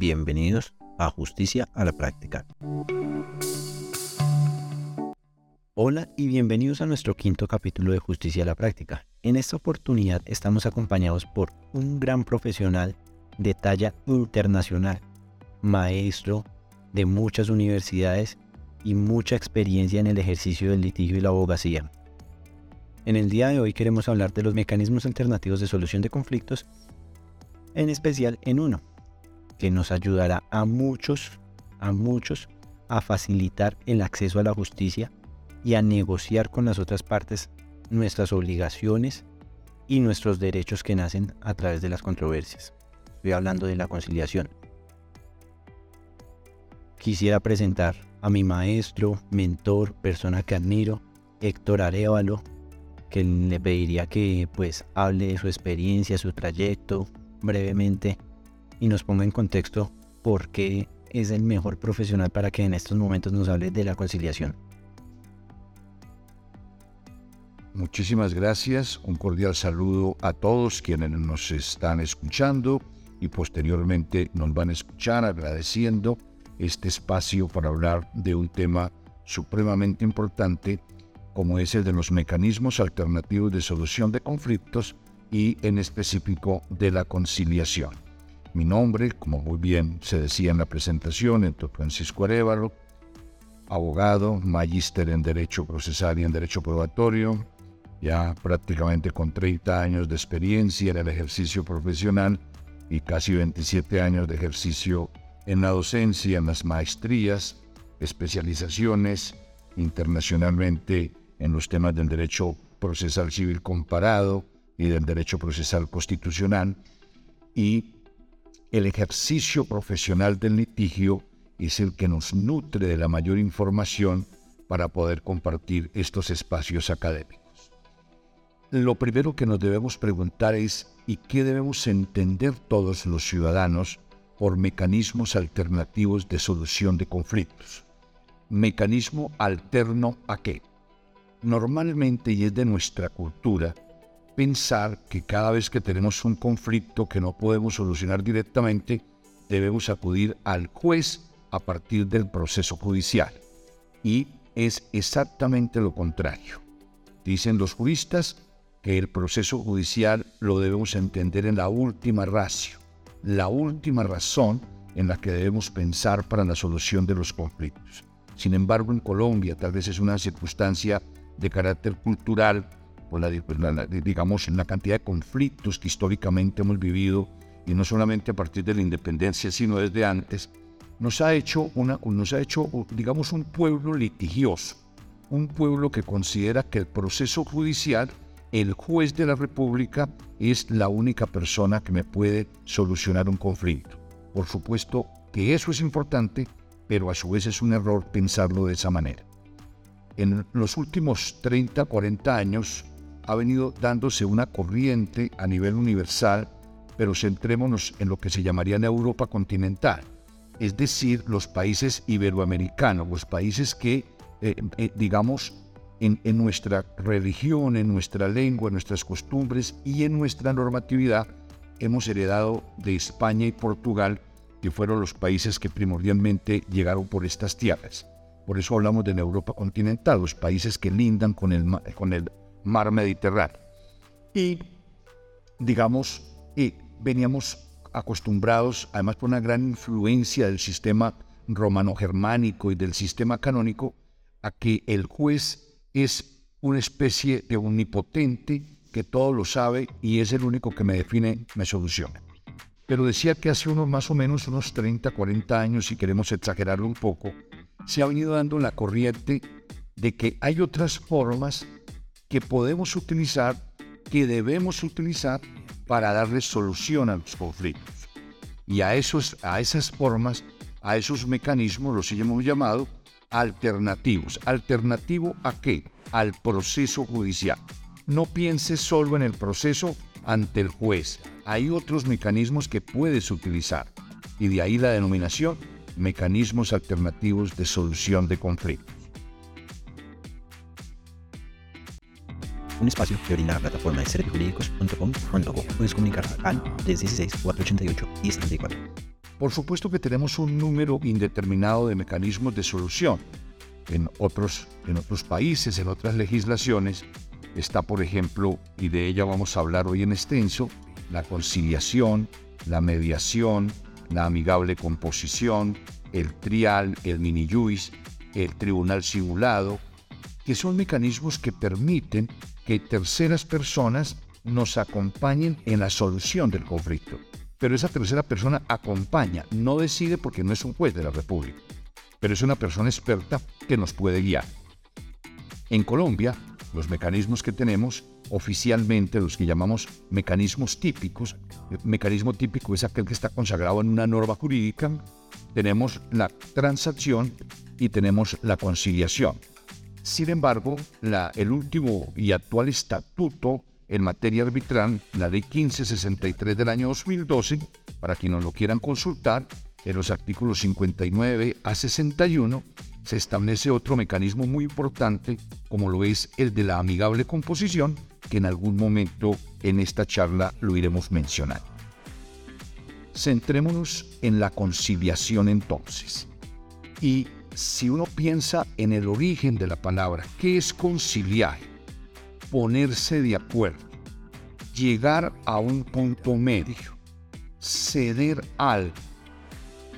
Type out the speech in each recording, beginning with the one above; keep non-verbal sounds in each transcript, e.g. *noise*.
Bienvenidos a Justicia a la Práctica. Hola y bienvenidos a nuestro quinto capítulo de Justicia a la Práctica. En esta oportunidad estamos acompañados por un gran profesional de talla internacional, maestro de muchas universidades y mucha experiencia en el ejercicio del litigio y la abogacía. En el día de hoy queremos hablar de los mecanismos alternativos de solución de conflictos, en especial en uno, que nos ayudará a muchos, a muchos, a facilitar el acceso a la justicia y a negociar con las otras partes nuestras obligaciones y nuestros derechos que nacen a través de las controversias. Estoy hablando de la conciliación. Quisiera presentar a mi maestro, mentor, persona que admiro, Héctor Arevalo, que le pediría que pues hable de su experiencia, su trayecto brevemente y nos ponga en contexto por qué es el mejor profesional para que en estos momentos nos hable de la conciliación. Muchísimas gracias, un cordial saludo a todos quienes nos están escuchando y posteriormente nos van a escuchar agradeciendo este espacio para hablar de un tema supremamente importante como es el de los mecanismos alternativos de solución de conflictos y en específico de la conciliación. Mi nombre, como muy bien se decía en la presentación, es Francisco Arevalo, abogado, magíster en Derecho Procesal y en Derecho Probatorio, ya prácticamente con 30 años de experiencia en el ejercicio profesional y casi 27 años de ejercicio en la docencia, en las maestrías, especializaciones internacionalmente en los temas del derecho procesal civil comparado y del derecho procesal constitucional y el ejercicio profesional del litigio es el que nos nutre de la mayor información para poder compartir estos espacios académicos. Lo primero que nos debemos preguntar es ¿y qué debemos entender todos los ciudadanos por mecanismos alternativos de solución de conflictos? ¿Mecanismo alterno a qué? Normalmente, y es de nuestra cultura, pensar que cada vez que tenemos un conflicto que no podemos solucionar directamente, debemos acudir al juez a partir del proceso judicial. Y es exactamente lo contrario. Dicen los juristas que el proceso judicial lo debemos entender en la última ratio, la última razón en la que debemos pensar para la solución de los conflictos. Sin embargo, en Colombia tal vez es una circunstancia de carácter cultural por la, digamos, la cantidad de conflictos que históricamente hemos vivido, y no solamente a partir de la independencia, sino desde antes, nos ha hecho, una, nos ha hecho digamos, un pueblo litigioso, un pueblo que considera que el proceso judicial, el juez de la República, es la única persona que me puede solucionar un conflicto. Por supuesto que eso es importante, pero a su vez es un error pensarlo de esa manera. En los últimos 30, 40 años, ha venido dándose una corriente a nivel universal, pero centrémonos en lo que se llamaría la Europa continental, es decir, los países iberoamericanos, los países que, eh, eh, digamos, en, nuestra religión, en nuestra lengua, en nuestras costumbres y en nuestra normatividad hemos heredado de España y Portugal, que fueron los países que primordialmente llegaron por estas tierras. Por eso hablamos de la Europa continental, los países que lindan con el, con el mar Mediterráneo. Y, digamos, y veníamos acostumbrados, además por una gran influencia del sistema romano-germánico y del sistema canónico, a que el juez es una especie de omnipotente que todo lo sabe y es el único que me define, me soluciona. Pero decía que hace unos más o menos unos 30, 40 años, si queremos exagerarlo un poco, se ha venido dando la corriente de que hay otras formas que podemos utilizar, que debemos utilizar para darle solución a los conflictos. Y a, esos, a esas formas, a esos mecanismos los hemos llamado alternativos. ¿Alternativo a qué? Al proceso judicial. No pienses solo en el proceso ante el juez. Hay otros mecanismos que puedes utilizar. Y de ahí la denominación mecanismos alternativos de solución de conflictos. Un espacio que brinda la plataforma de servijurídicos.com.co. Puedes comunicar al 316-488 y 74. Por supuesto que tenemos un número indeterminado de mecanismos de solución. En otros, en otros países, en otras legislaciones, está, por ejemplo, y de ella vamos a hablar hoy en extenso, la conciliación, la mediación, la amigable composición, el trial, el mini juiz, el tribunal simulado, que son mecanismos que permiten que terceras personas nos acompañen en la solución del conflicto. Pero esa tercera persona acompaña, no decide porque no es un juez de la República, pero es una persona experta que nos puede guiar. En Colombia, los mecanismos que tenemos oficialmente, los que llamamos mecanismos típicos, mecanismo típico es aquel que está consagrado en una norma jurídica, tenemos la transacción y tenemos la conciliación. Sin embargo, el último y actual estatuto en materia arbitral, la ley 1563 del año 2012, para quienes lo quieran consultar, en los artículos 59 a 61, se establece otro mecanismo muy importante, como lo es el de la amigable composición, que en algún momento en esta charla lo iremos mencionando. Centrémonos en la conciliación entonces. Y si uno piensa en el origen de la palabra, ¿qué es conciliar? Ponerse de acuerdo, llegar a un punto medio, ceder algo.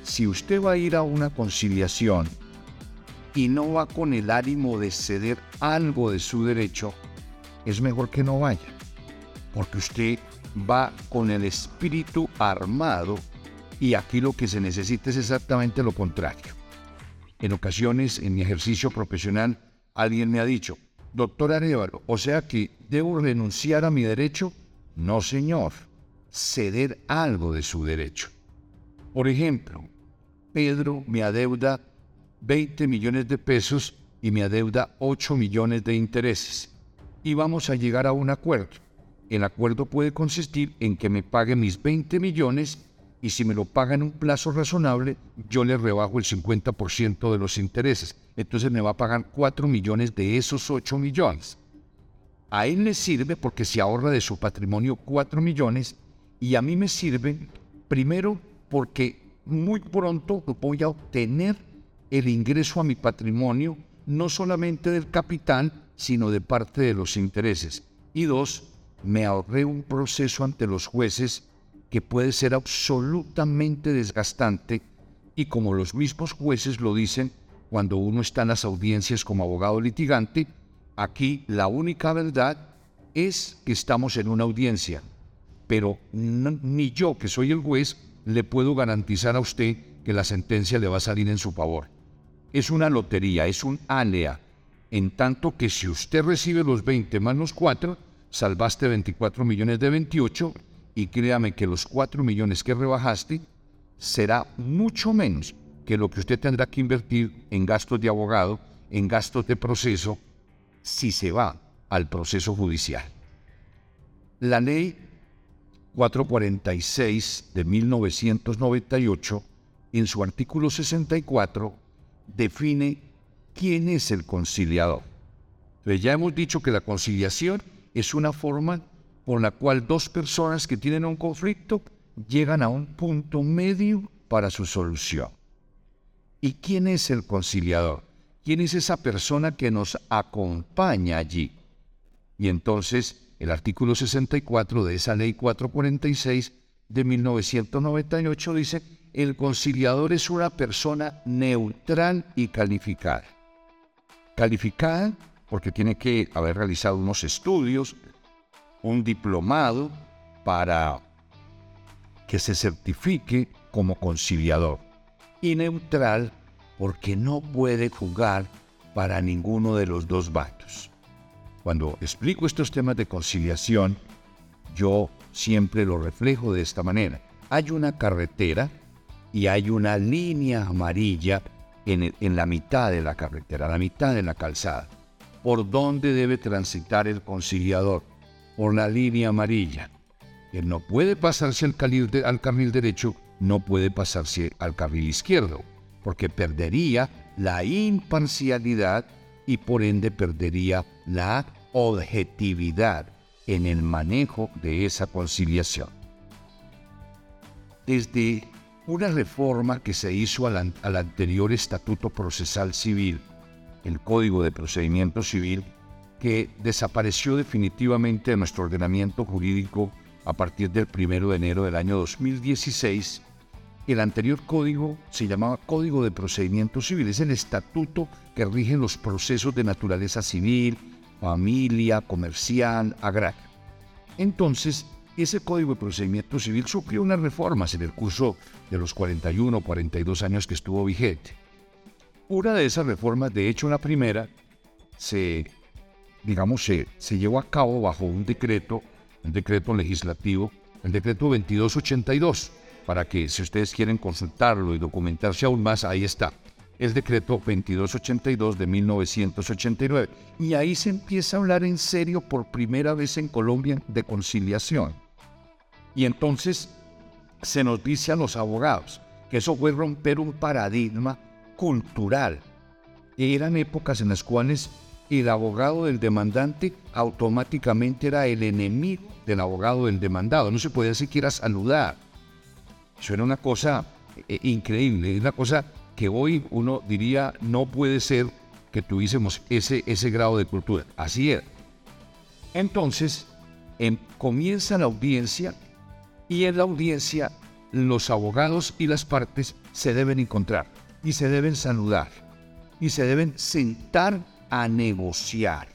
Si usted va a ir a una conciliación y no va con el ánimo de ceder algo de su derecho, es mejor que no vaya, porque usted va con el espíritu armado y aquí lo que se necesita es exactamente lo contrario. En ocasiones, en mi ejercicio profesional, alguien me ha dicho, doctor Arevalo, o sea que debo renunciar a mi derecho. No, señor, ceder algo de su derecho. Por ejemplo, Pedro me adeuda 20 millones de pesos y me adeuda 8 millones de intereses. Y vamos a llegar a un acuerdo. El acuerdo puede consistir en que me pague mis 20 millones y si me lo paga en un plazo razonable, yo le rebajo el 50% de los intereses. Entonces me va a pagar 4 millones de esos 8 millones. A él le sirve porque se ahorra de su patrimonio 4 millones y a mí me sirve primero porque muy pronto voy a obtener el ingreso a mi patrimonio, no solamente del capital, sino de parte de los intereses. Y dos, me ahorré un proceso ante los jueces que puede ser absolutamente desgastante y como los mismos jueces lo dicen cuando uno está en las audiencias como abogado litigante, aquí la única verdad es que estamos en una audiencia, pero ni yo que soy el juez le puedo garantizar a usted que la sentencia le va a salir en su favor. Es una lotería, es un alea, en tanto que si usted recibe los 20 más los 4, salvaste 24 millones de 28 y créame que los 4 millones que rebajaste será mucho menos que lo que usted tendrá que invertir en gastos de abogado, en gastos de proceso, si se va al proceso judicial. La ley 446 de 1998, en su artículo 64, define quién es el conciliador. Ya hemos dicho que la conciliación es una forma por la cual dos personas que tienen un conflicto llegan a un punto medio para su solución. ¿Y quién es el conciliador? ¿Quién es esa persona que nos acompaña allí? Y entonces el artículo 64 de esa ley 446 de 1998 dice, el conciliador es una persona neutral y calificada. Calificada porque tiene que haber realizado unos estudios, un diplomado para que se certifique como conciliador. Y neutral porque no puede jugar para ninguno de los dos bandos. Cuando explico estos temas de conciliación, yo siempre lo reflejo de esta manera. Hay una carretera y hay una línea amarilla en, en la mitad de la carretera, la mitad de la calzada. ¿Por dónde debe transitar el conciliador? Por la línea amarilla. Él no puede pasarse al carril, derecho, no puede pasarse al carril izquierdo, porque perdería la imparcialidad y por ende perdería la objetividad en el manejo de esa conciliación. Desde una reforma que se hizo al, al anterior Estatuto Procesal Civil, el Código de Procedimiento Civil, que desapareció definitivamente de nuestro ordenamiento jurídico a partir del 1 de enero del año 2016. El anterior código se llamaba Código de Procedimiento Civil, es el estatuto que rige los procesos de naturaleza civil, familia, comercial, agraria. Entonces, ese Código de Procedimiento Civil sufrió unas reformas en el curso de los 41 o 42 años que estuvo vigente. Una de esas reformas, de hecho la primera, se, digamos, se, se llevó a cabo bajo un decreto, un decreto legislativo, el decreto 2282, para que si ustedes quieren consultarlo y documentarse aún más, ahí está. El decreto 2282 de 1989. Y ahí se empieza a hablar en serio por primera vez en Colombia de conciliación. Y entonces se nos dice a los abogados que eso fue romper un paradigma cultural. Eran épocas en las cuales el abogado del demandante automáticamente era el enemigo del abogado del demandado. No se podía siquiera saludar. Eso era una cosa eh, increíble, una cosa que hoy uno diría no puede ser que tuviésemos ese, ese grado de cultura. Así era. Entonces, em, comienza la audiencia y en la audiencia los abogados y las partes se deben encontrar y se deben saludar y se deben sentar a negociar,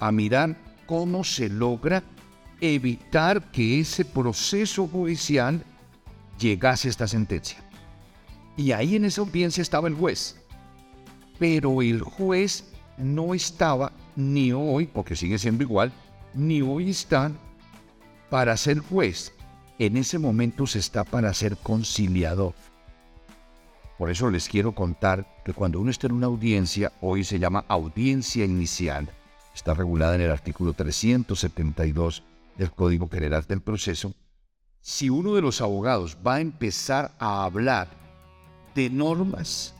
a mirar cómo se logra evitar que ese proceso judicial llegase a esta sentencia. Y ahí en esa audiencia estaba el juez. Pero el juez no estaba ni hoy, porque sigue siendo igual, ni hoy está para ser juez en ese momento se está para ser conciliador. Por eso les quiero contar que cuando uno está en una audiencia, hoy se llama audiencia inicial, está regulada en el artículo 372 del Código General del Proceso, si uno de los abogados va a empezar a hablar de normas,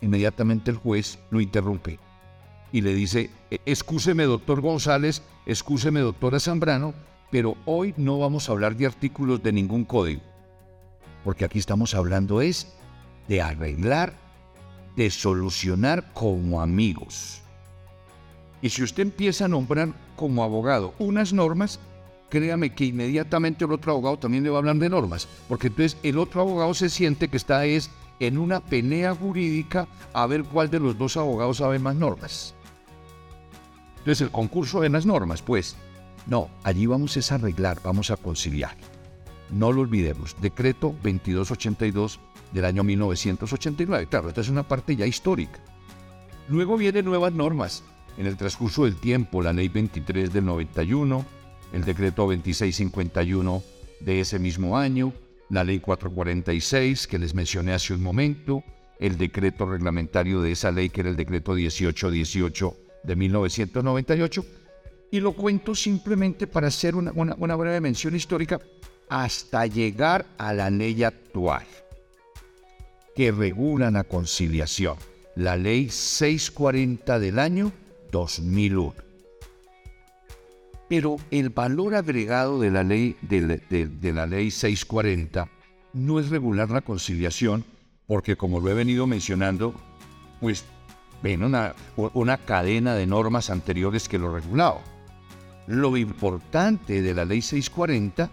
inmediatamente el juez lo interrumpe y le dice, e-, excúseme doctor González, excúseme doctora Zambrano, pero hoy no vamos a hablar de artículos de ningún código, porque aquí estamos hablando es de arreglar, de solucionar como amigos. Y si usted empieza a nombrar como abogado unas normas, créame que inmediatamente el otro abogado también le va a hablar de normas, porque entonces el otro abogado se siente que está es en una pelea jurídica a ver cuál de los dos abogados sabe más normas. Entonces el concurso de las normas, pues, no, allí vamos a arreglar, vamos a conciliar. No lo olvidemos, decreto 2282 del año 1989. Claro, esta es una parte ya histórica. Luego vienen nuevas normas. En el transcurso del tiempo, la ley 23 del 91, el decreto 2651 de ese mismo año, la ley 446 que les mencioné hace un momento, el decreto reglamentario de esa ley que era el decreto 1818 de 1998, y lo cuento simplemente para hacer una, breve mención histórica hasta llegar a la ley actual que regula la conciliación, la ley 640 del año 2001. Pero el valor agregado de la ley, de, la ley 640 no es regular la conciliación, porque como lo he venido mencionando, pues ven una, una cadena de normas anteriores que lo regulaban. Lo importante de la ley 640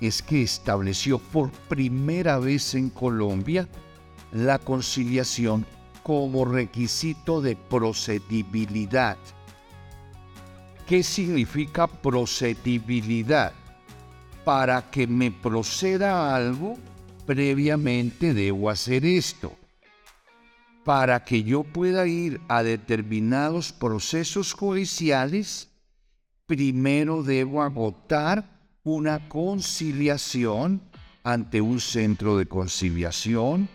es que estableció por primera vez en Colombia la conciliación como requisito de procedibilidad. ¿Qué significa procedibilidad? Para que me proceda algo, previamente debo hacer esto. Para que yo pueda ir a determinados procesos judiciales, primero debo agotar una conciliación ante un centro de conciliación,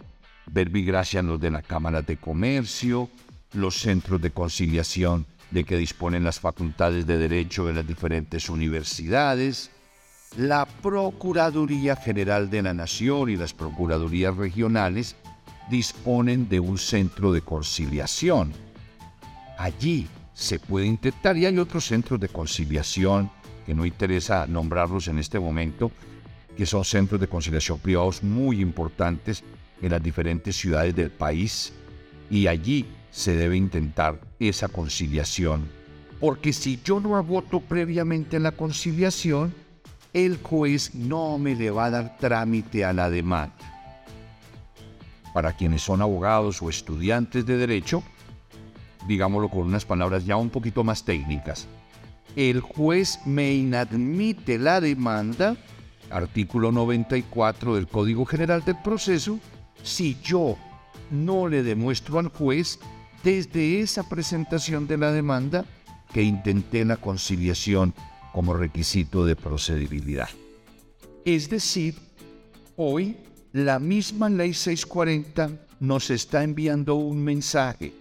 verbigracian los de la Cámara de Comercio, los centros de conciliación de que disponen las facultades de derecho de las diferentes universidades, la Procuraduría General de la Nación y las Procuradurías Regionales disponen de un centro de conciliación. Allí se puede intentar y hay otros centros de conciliación que no interesa nombrarlos en este momento, que son centros de conciliación privados muy importantes en las diferentes ciudades del país y allí se debe intentar esa conciliación. Porque si yo no agoto previamente la conciliación, el juez no me le va a dar trámite a la demanda. Para quienes son abogados o estudiantes de derecho, digámoslo con unas palabras ya un poquito más técnicas, el juez me inadmite la demanda, artículo 94 del Código General del Proceso, si yo no le demuestro al juez desde esa presentación de la demanda que intenté la conciliación como requisito de procedibilidad. Es decir, hoy la misma ley 640 nos está enviando un mensaje.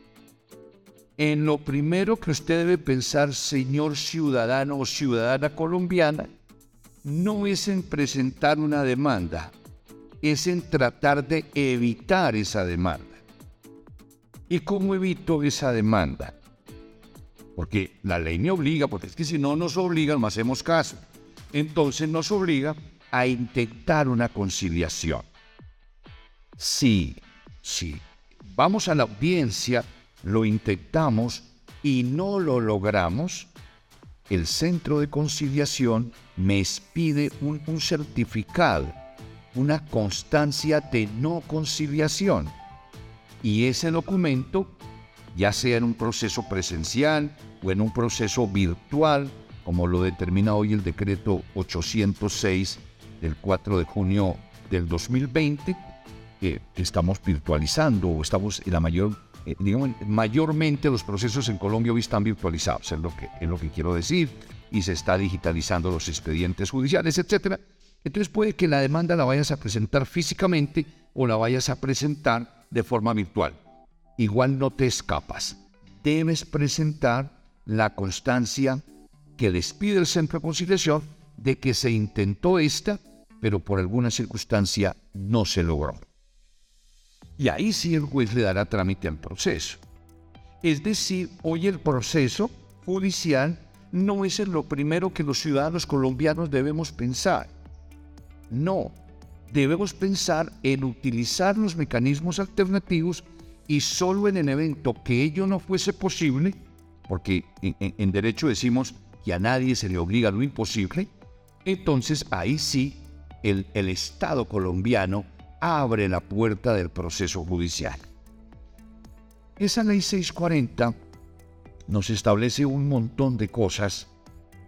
En lo primero que usted debe pensar, señor ciudadano o ciudadana colombiana, no es en presentar una demanda, es en tratar de evitar esa demanda. ¿Y cómo evito esa demanda? Porque la ley me obliga, porque es que si no nos obliga, no hacemos caso. Entonces nos obliga a intentar una conciliación. Sí, sí. Vamos a la audiencia, lo intentamos y no lo logramos. El centro de conciliación me expide un, un certificado, una constancia de no conciliación. Y ese documento ya sea en un proceso presencial o en un proceso virtual, como lo determina hoy el decreto 806 del 4 de junio del 2020, que estamos virtualizando o estamos en la mayor, eh, digamos, mayormente los procesos en Colombia hoy están virtualizados, es lo que, es lo que quiero decir, y se está digitalizando los expedientes judiciales, etc. Entonces puede que la demanda la vayas a presentar físicamente o la vayas a presentar de forma virtual igual no te escapas. Debes presentar la constancia que despide el centro de conciliación de que se intentó esta, pero por alguna circunstancia no se logró. Y ahí sí el juez le dará trámite al proceso. Es decir, hoy el proceso judicial no es lo primero que los ciudadanos colombianos debemos pensar. No, debemos pensar en utilizar los mecanismos alternativos y solo en el evento que ello no fuese posible, porque en, derecho decimos que a nadie se le obliga lo imposible, entonces ahí sí el, el Estado colombiano abre la puerta del proceso judicial. Esa ley 640 nos establece un montón de cosas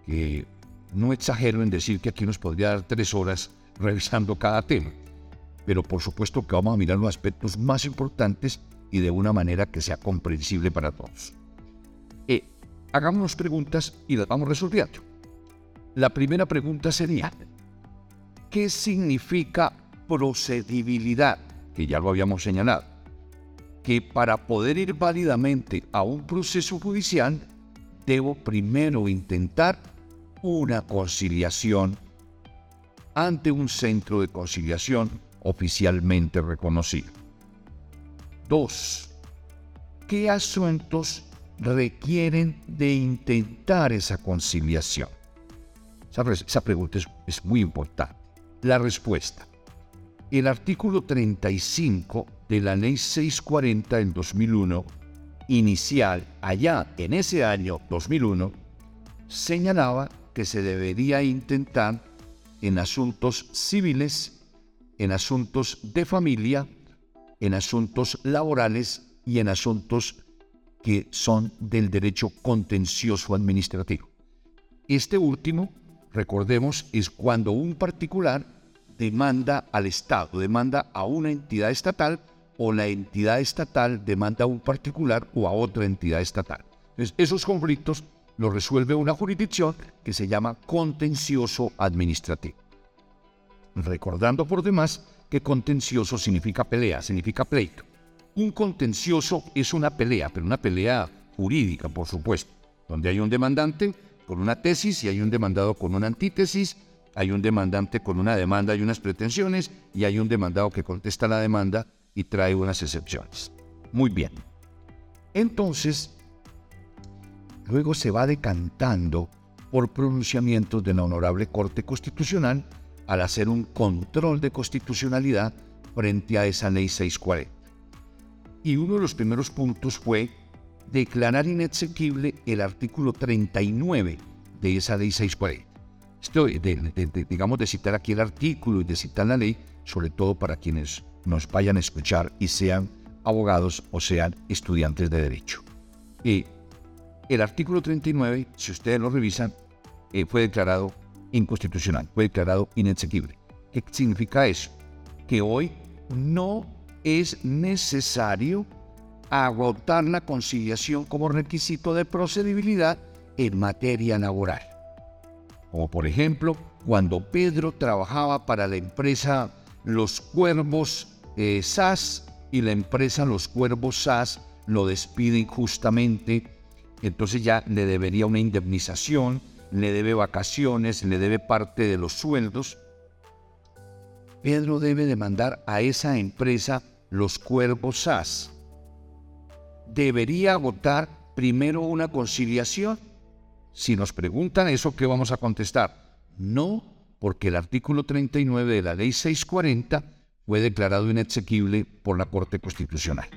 que no exagero en decir que aquí nos podría dar tres horas revisando cada tema, pero por supuesto que vamos a mirar los aspectos más importantes y de una manera que sea comprensible para todos. Eh, hagámonos preguntas y las vamos resolviendo. La primera pregunta sería, ¿qué significa procedibilidad? Que ya lo habíamos señalado. Que para poder ir válidamente a un proceso judicial, debo primero intentar una conciliación ante un centro de conciliación oficialmente reconocido. Dos, ¿qué asuntos requieren de intentar esa conciliación? Esa, pregunta es, es muy importante. La respuesta. El artículo 35 de la Ley 640 en 2001, inicial allá en ese año 2001, señalaba que se debería intentar en asuntos civiles, en asuntos de familia en asuntos laborales y en asuntos que son del derecho contencioso administrativo. Este último, recordemos, es cuando un particular demanda al Estado, demanda a una entidad estatal o la entidad estatal demanda a un particular o a otra entidad estatal. esos conflictos los resuelve una jurisdicción que se llama contencioso administrativo. Recordando por demás que contencioso significa pelea, significa pleito. Un contencioso es una pelea, pero una pelea jurídica, por supuesto, donde hay un demandante con una tesis y hay un demandado con una antítesis, hay un demandante con una demanda y unas pretensiones y hay un demandado que contesta la demanda y trae unas excepciones. Muy bien. Entonces, luego se va decantando por pronunciamientos de la Honorable Corte Constitucional al hacer un control de constitucionalidad frente a esa ley 640. Y uno de los primeros puntos fue declarar inexequible el artículo 39 de esa ley 640. Estoy, de, digamos, de citar aquí el artículo y de citar la ley, sobre todo para quienes nos vayan a escuchar y sean abogados o sean estudiantes de derecho. Y el artículo 39, si ustedes lo revisan, eh, fue declarado inconstitucional, fue declarado inexequible. ¿Qué significa eso? Que hoy no es necesario agotar la conciliación como requisito de procedibilidad en materia laboral. Como por ejemplo, cuando Pedro trabajaba para la empresa Los Cuervos eh, SAS y la empresa Los Cuervos SAS lo despide injustamente, entonces ya le debería una indemnización, le debe vacaciones, le debe parte de los sueldos. Pedro debe demandar a esa empresa Los Cuervos SAS. ¿Debería agotar primero una conciliación? Si nos preguntan eso, ¿qué vamos a contestar? No, porque el artículo 39 de la ley 640 fue declarado inexequible por la Corte Constitucional.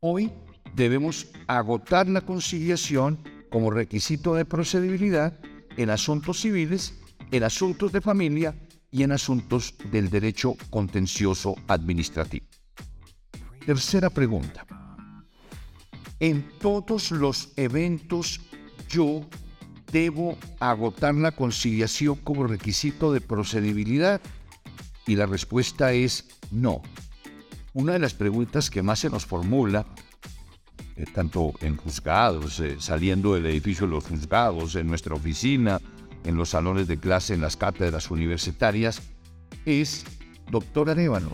Hoy debemos agotar la conciliación como requisito de procedibilidad en asuntos civiles, en asuntos de familia y en asuntos del derecho contencioso administrativo. Tercera pregunta. En todos los eventos yo debo agotar la conciliación como requisito de procedibilidad? Y la respuesta es no. Una de las preguntas que más se nos formula, eh, tanto en juzgados, eh, saliendo del edificio de los juzgados, en nuestra oficina, en los salones de clase, en las cátedras universitarias, es, doctor Arevalo,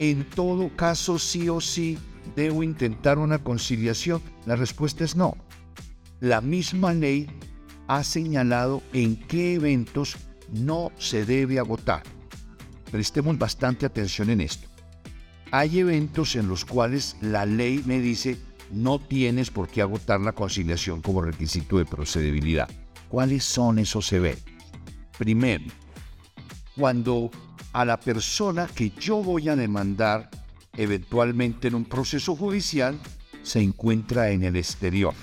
en todo caso sí o sí debo intentar una conciliación. La respuesta es no. La misma ley ha señalado en qué eventos no se debe agotar. Prestemos bastante atención en esto. Hay eventos en los cuales la ley me dice no tienes por qué agotar la conciliación como requisito de procedibilidad. ¿Cuáles son esos eventos? Primero, cuando a la persona que yo voy a demandar eventualmente en un proceso judicial se encuentra en el exterior.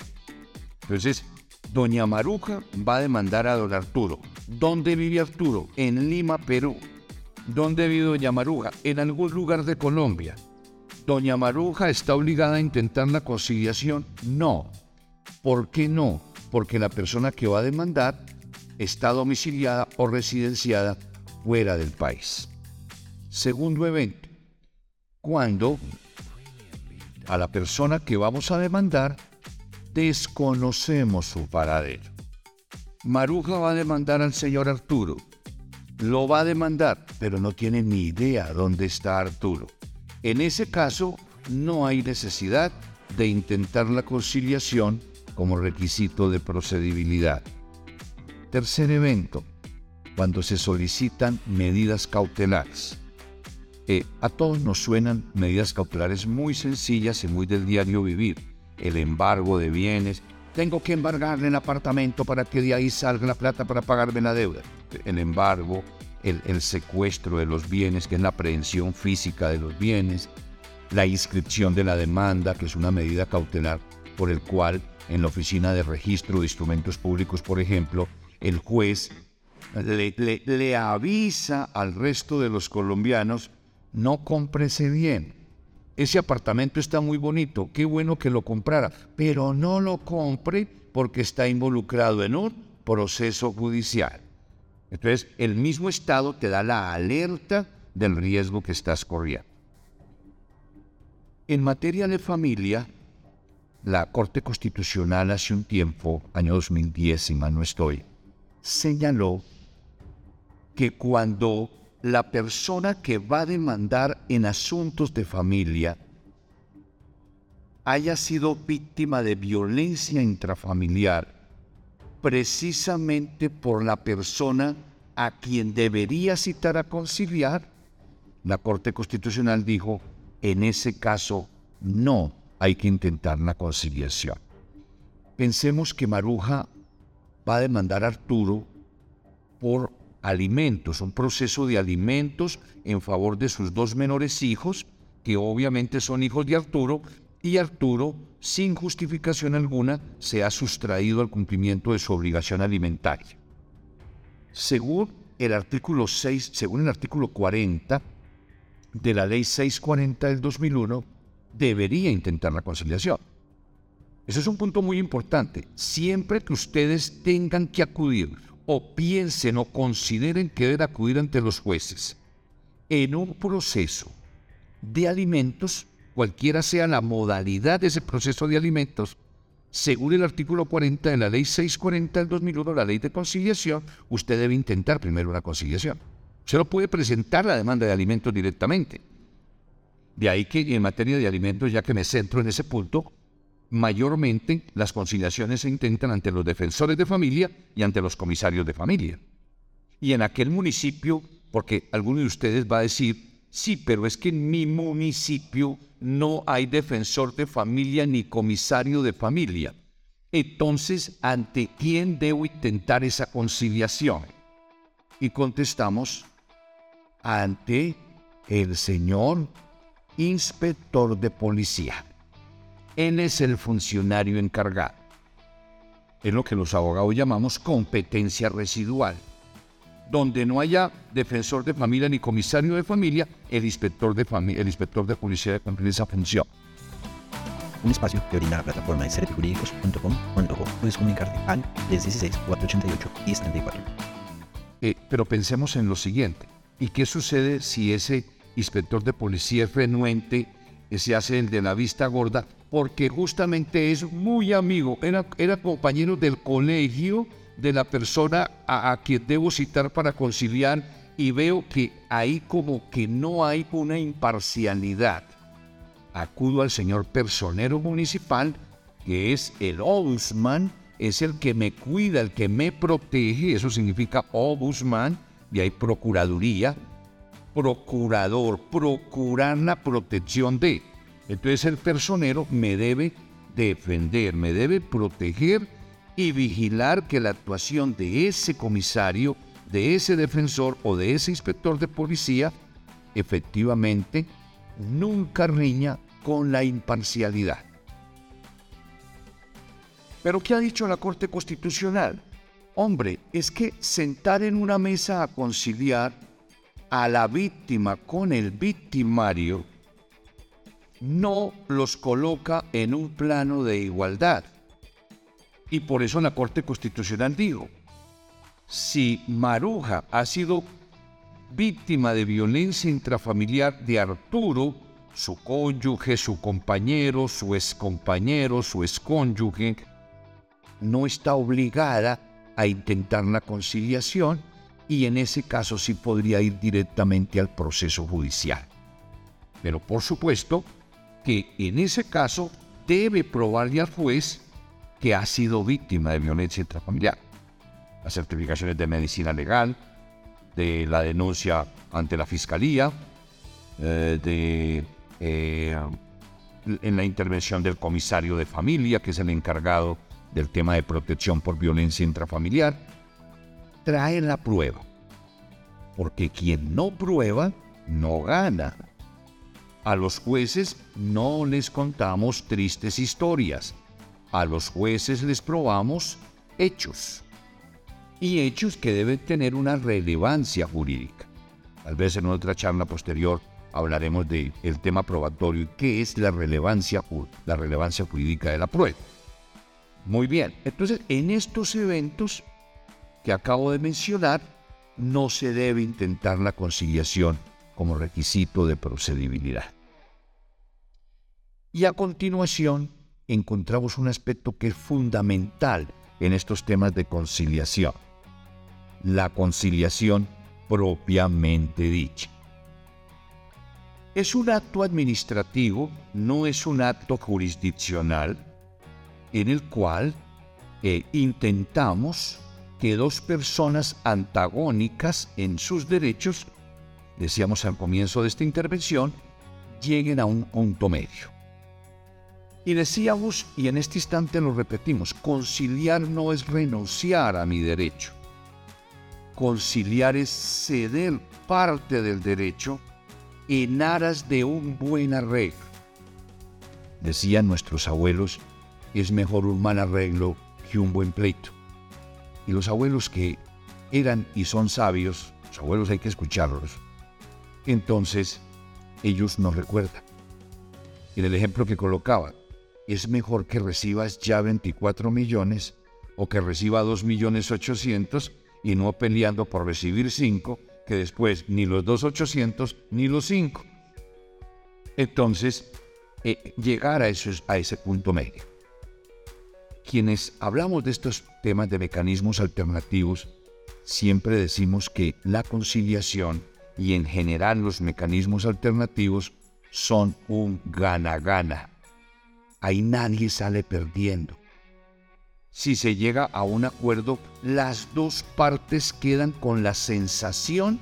Entonces, Doña Maruja va a demandar a don Arturo. ¿Dónde vive Arturo? En Lima, Perú. ¿Dónde vive Doña Maruja? En algún lugar de Colombia. ¿Doña Maruja está obligada a intentar la conciliación? No. ¿Por qué no? Porque la persona que va a demandar está domiciliada o residenciada fuera del país. Segundo evento, cuando a la persona que vamos a demandar desconocemos su paradero. Maruja va a demandar al señor Arturo. Lo va a demandar, pero no tiene ni idea dónde está Arturo. En ese caso, no hay necesidad de intentar la conciliación como requisito de procedibilidad. Tercer evento, cuando se solicitan medidas cautelares. Eh, a todos nos suenan medidas cautelares muy sencillas y muy del diario vivir el embargo de bienes. Tengo que embargarle el apartamento para que de ahí salga la plata para pagarme la deuda. El embargo, el, secuestro de los bienes, que es la aprehensión física de los bienes, la inscripción de la demanda, que es una medida cautelar por el cual en la Oficina de Registro de Instrumentos Públicos, por ejemplo, el juez le, le, le avisa al resto de los colombianos, no compre ese bien, ese apartamento está muy bonito, qué bueno que lo comprara, pero no lo compre porque está involucrado en un proceso judicial. Entonces, el mismo Estado te da la alerta del riesgo que estás corriendo. En materia de familia, la Corte Constitucional hace un tiempo, año 2010, si mal no estoy, señaló que cuando la persona que va a demandar en asuntos de familia haya sido víctima de violencia intrafamiliar precisamente por la persona a quien debería citar a conciliar, la Corte Constitucional dijo, en ese caso no hay que intentar la conciliación. Pensemos que Maruja va a demandar a Arturo por alimentos, un proceso de alimentos en favor de sus dos menores hijos, que obviamente son hijos de Arturo, y Arturo, sin justificación alguna, se ha sustraído al cumplimiento de su obligación alimentaria. Según el artículo 6, según el artículo 40 de la ley 640 del 2001, debería intentar la conciliación. Ese es un punto muy importante. Siempre que ustedes tengan que acudir o piensen o consideren que deben acudir ante los jueces en un proceso de alimentos, cualquiera sea la modalidad de ese proceso de alimentos, según el artículo 40 de la ley 640 del 2001, la ley de conciliación, usted debe intentar primero una conciliación. Usted no puede presentar la demanda de alimentos directamente. De ahí que en materia de alimentos, ya que me centro en ese punto, mayormente las conciliaciones se intentan ante los defensores de familia y ante los comisarios de familia. Y en aquel municipio, porque alguno de ustedes va a decir, sí, pero es que en mi municipio no hay defensor de familia ni comisario de familia. Entonces, ¿ante quién debo intentar esa conciliación? Y contestamos, ante el señor inspector de policía. Él es el funcionario encargado. Es lo que los abogados llamamos competencia residual. Donde no haya defensor de familia ni comisario de familia, el inspector de, familia, el inspector de policía cumplir esa función. Un espacio que brinda la plataforma de serjurídicos.com.co. Puedes comunicarte al 316-488 y 34. Eh, pero pensemos en lo siguiente. ¿Y qué sucede si ese inspector de policía es renuente, se hace el de la vista gorda porque justamente es muy amigo, era, era compañero del colegio de la persona a, quien debo citar para conciliar y veo que ahí como que no hay una imparcialidad. Acudo al señor personero municipal, que es el ombudsman, es el que me cuida, el que me protege, eso significa ombudsman, y hay procuraduría, procurador, procurar la protección de. Entonces el personero me debe defender, me debe proteger y vigilar que la actuación de ese comisario, de ese defensor o de ese inspector de policía efectivamente nunca riña con la imparcialidad. Pero ¿qué ha dicho la Corte Constitucional? Hombre, es que sentar en una mesa a conciliar a la víctima con el victimario no los coloca en un plano de igualdad. Y por eso la Corte Constitucional dijo, si Maruja ha sido víctima de violencia intrafamiliar de Arturo, su cónyuge, su compañero, su excompañero, su excónyuge, no está obligada a intentar la conciliación y en ese caso sí podría ir directamente al proceso judicial. Pero por supuesto, que en ese caso debe probarle al juez que ha sido víctima de violencia intrafamiliar. Las certificaciones de medicina legal, de la denuncia ante la fiscalía, eh, de eh, en la intervención del comisario de familia, que es el encargado del tema de protección por violencia intrafamiliar, trae la prueba. Porque quien no prueba, no gana. A los jueces no les contamos tristes historias. A los jueces les probamos hechos. Y hechos que deben tener una relevancia jurídica. Tal vez en otra charla posterior hablaremos del el tema probatorio y qué es la relevancia, la relevancia jurídica de la prueba. Muy bien, entonces en estos eventos que acabo de mencionar, no se debe intentar la conciliación como requisito de procedibilidad. Y a continuación encontramos un aspecto que es fundamental en estos temas de conciliación, la conciliación propiamente dicha. Es un acto administrativo, no es un acto jurisdiccional, en el cual eh, intentamos que dos personas antagónicas en sus derechos, decíamos al comienzo de esta intervención, lleguen a un punto medio. Y decíamos, y en este instante lo repetimos, conciliar no es renunciar a mi derecho. conciliar es ceder parte del derecho en aras de un buen arreglo. Decían nuestros abuelos, es mejor un mal arreglo que un buen pleito. Y los abuelos que eran y son sabios, los abuelos hay que escucharlos, entonces ellos nos recuerdan. En el ejemplo que colocaba, es mejor que recibas ya 24 millones o que reciba 2 millones 800 y no peleando por recibir 5, que después ni los 2.800 ni los 5. Entonces, eh, llegar a, a ese punto medio. Quienes hablamos de estos temas de mecanismos alternativos, siempre decimos que la conciliación y en general los mecanismos alternativos son un gana-gana. Ahí nadie sale perdiendo. Si se llega a un acuerdo, las dos partes quedan con la sensación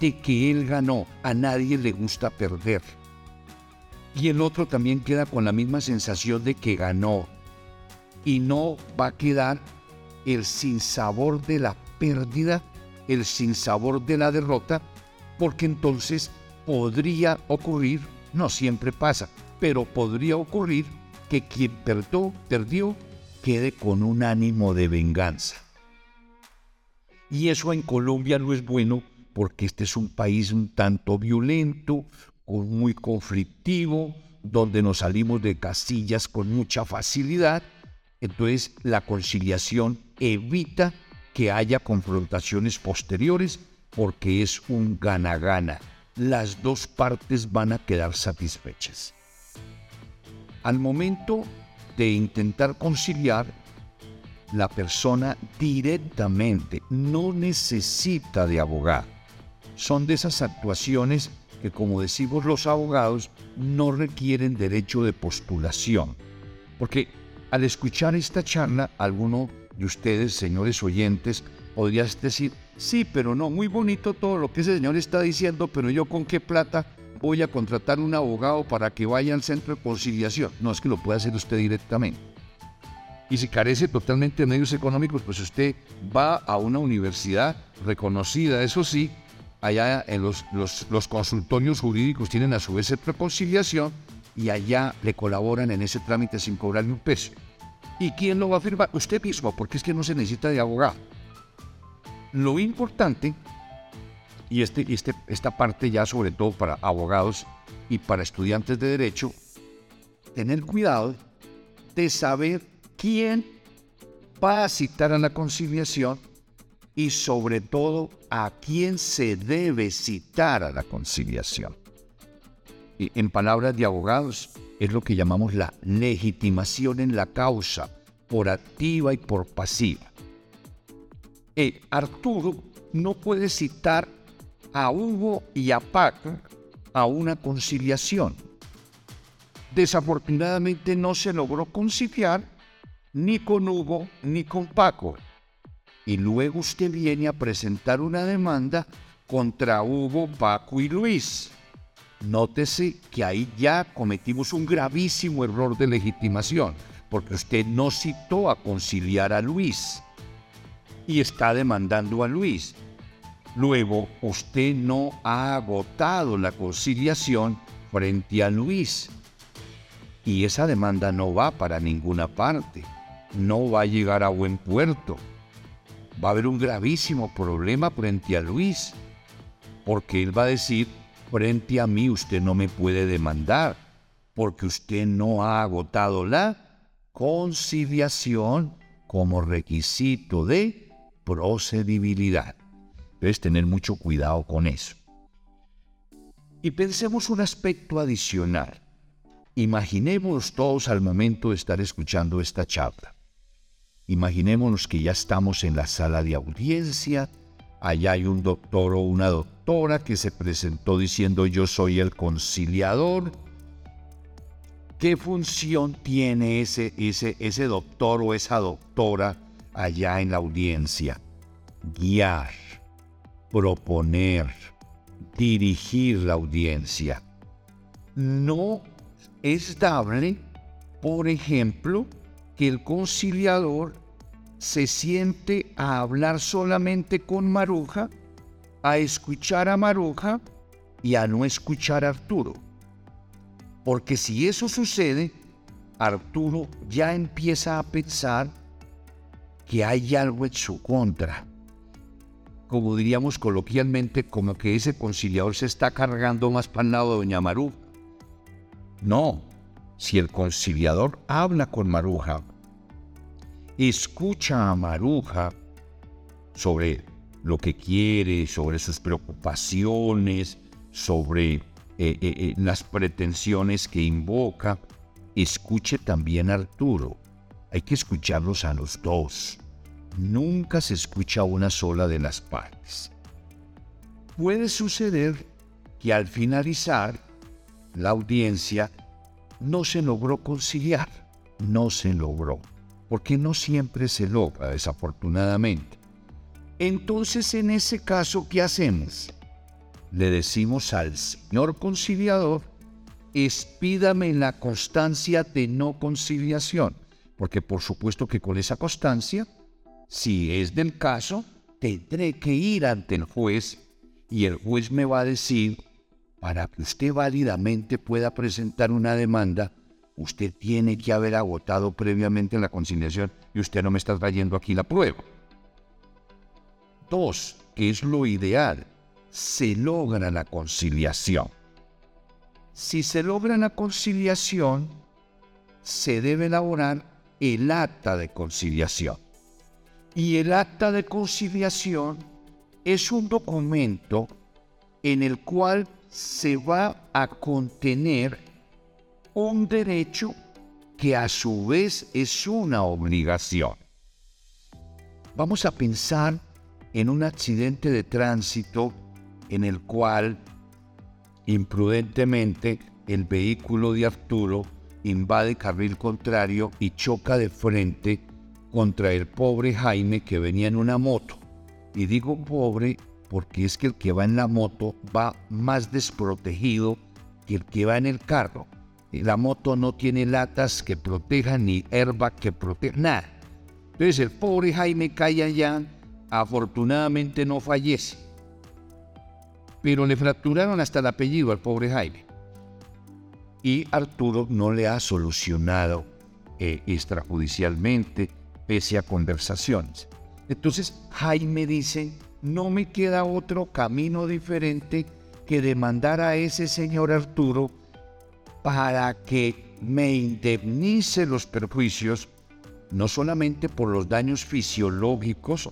de que él ganó. A nadie le gusta perder. Y el otro también queda con la misma sensación de que ganó. Y no va a quedar el sinsabor de la pérdida, el sinsabor de la derrota, porque entonces podría ocurrir, no siempre pasa, pero podría ocurrir que quien perdió, perdió quede con un ánimo de venganza. Y eso en Colombia no es bueno porque este es un país un tanto violento, muy conflictivo, donde nos salimos de casillas con mucha facilidad. Entonces la conciliación evita que haya confrontaciones posteriores porque es un gana-gana. Las dos partes van a quedar satisfechas. Al momento de intentar conciliar, la persona directamente no necesita de abogado. Son de esas actuaciones que, como decimos los abogados, no requieren derecho de postulación. Porque al escuchar esta charla, alguno de ustedes, señores oyentes, podría decir, sí, pero no, muy bonito todo lo que ese señor está diciendo, pero yo con qué plata voy a contratar un abogado para que vaya al centro de conciliación. No, es que lo puede hacer usted directamente. Y si carece totalmente de medios económicos, pues usted va a una universidad reconocida, eso sí, allá en los, los, consultorios jurídicos tienen a su vez el conciliación y allá le colaboran en ese trámite sin cobrarle un peso. ¿Y quién lo va a firmar? Usted mismo, porque es que no se necesita de abogado. Lo importante y este, este, esta parte ya sobre todo para abogados y para estudiantes de derecho, tener cuidado de saber quién va a citar a la conciliación y sobre todo a quién se debe citar a la conciliación. Y en palabras de abogados, es lo que llamamos la legitimación en la causa, por activa y por pasiva. Eh, Arturo no puede citar a Hugo y a Paco a una conciliación. Desafortunadamente no se logró conciliar ni con Hugo ni con Paco. Y luego usted viene a presentar una demanda contra Hugo, Paco y Luis. Nótese que ahí ya cometimos un gravísimo error de legitimación, porque usted no citó a conciliar a Luis y está demandando a Luis. Luego, usted no ha agotado la conciliación frente a Luis. Y esa demanda no va para ninguna parte. No va a llegar a buen puerto. Va a haber un gravísimo problema frente a Luis. Porque él va a decir, frente a mí usted no me puede demandar. Porque usted no ha agotado la conciliación como requisito de procedibilidad. Debes tener mucho cuidado con eso. Y pensemos un aspecto adicional. Imaginémonos todos al momento de estar escuchando esta charla. Imaginémonos que ya estamos en la sala de audiencia, allá hay un doctor o una doctora que se presentó diciendo yo soy el conciliador. ¿Qué función tiene ese, ese, ese doctor o esa doctora allá en la audiencia? Guiar proponer, dirigir la audiencia. No es dable, por ejemplo, que el conciliador se siente a hablar solamente con Maruja, a escuchar a Maruja y a no escuchar a Arturo. Porque si eso sucede, Arturo ya empieza a pensar que hay algo en su contra. Como diríamos coloquialmente, como que ese conciliador se está cargando más para el de Doña Maruja. No, si el conciliador habla con Maruja, escucha a Maruja sobre lo que quiere, sobre sus preocupaciones, sobre eh, eh, eh, las pretensiones que invoca, escuche también a Arturo. Hay que escucharlos a los dos. Nunca se escucha una sola de las partes. Puede suceder que al finalizar la audiencia no se logró conciliar, no se logró, porque no siempre se logra, desafortunadamente. Entonces, en ese caso, ¿qué hacemos? Le decimos al señor conciliador, expídame la constancia de no conciliación, porque por supuesto que con esa constancia, si es del caso, tendré que ir ante el juez y el juez me va a decir para que usted válidamente pueda presentar una demanda, usted tiene que haber agotado previamente la conciliación y usted no me está trayendo aquí la prueba. Dos, que es lo ideal, se logra la conciliación. Si se logra la conciliación, se debe elaborar el acta de conciliación. Y el acta de conciliación es un documento en el cual se va a contener un derecho que a su vez es una obligación. Vamos a pensar en un accidente de tránsito en el cual imprudentemente el vehículo de Arturo invade carril contrario y choca de frente contra el pobre Jaime que venía en una moto. Y digo pobre porque es que el que va en la moto va más desprotegido que el que va en el carro. La moto no tiene latas que protejan ni airbag que proteja, nada. Entonces el pobre Jaime cae allá, afortunadamente no fallece. Pero le fracturaron hasta el apellido al pobre Jaime. Y Arturo no le ha solucionado eh, extrajudicialmente, pese a conversaciones. Entonces Jaime dice, no me queda otro camino diferente que demandar a ese señor Arturo para que me indemnice los perjuicios, no solamente por los daños fisiológicos,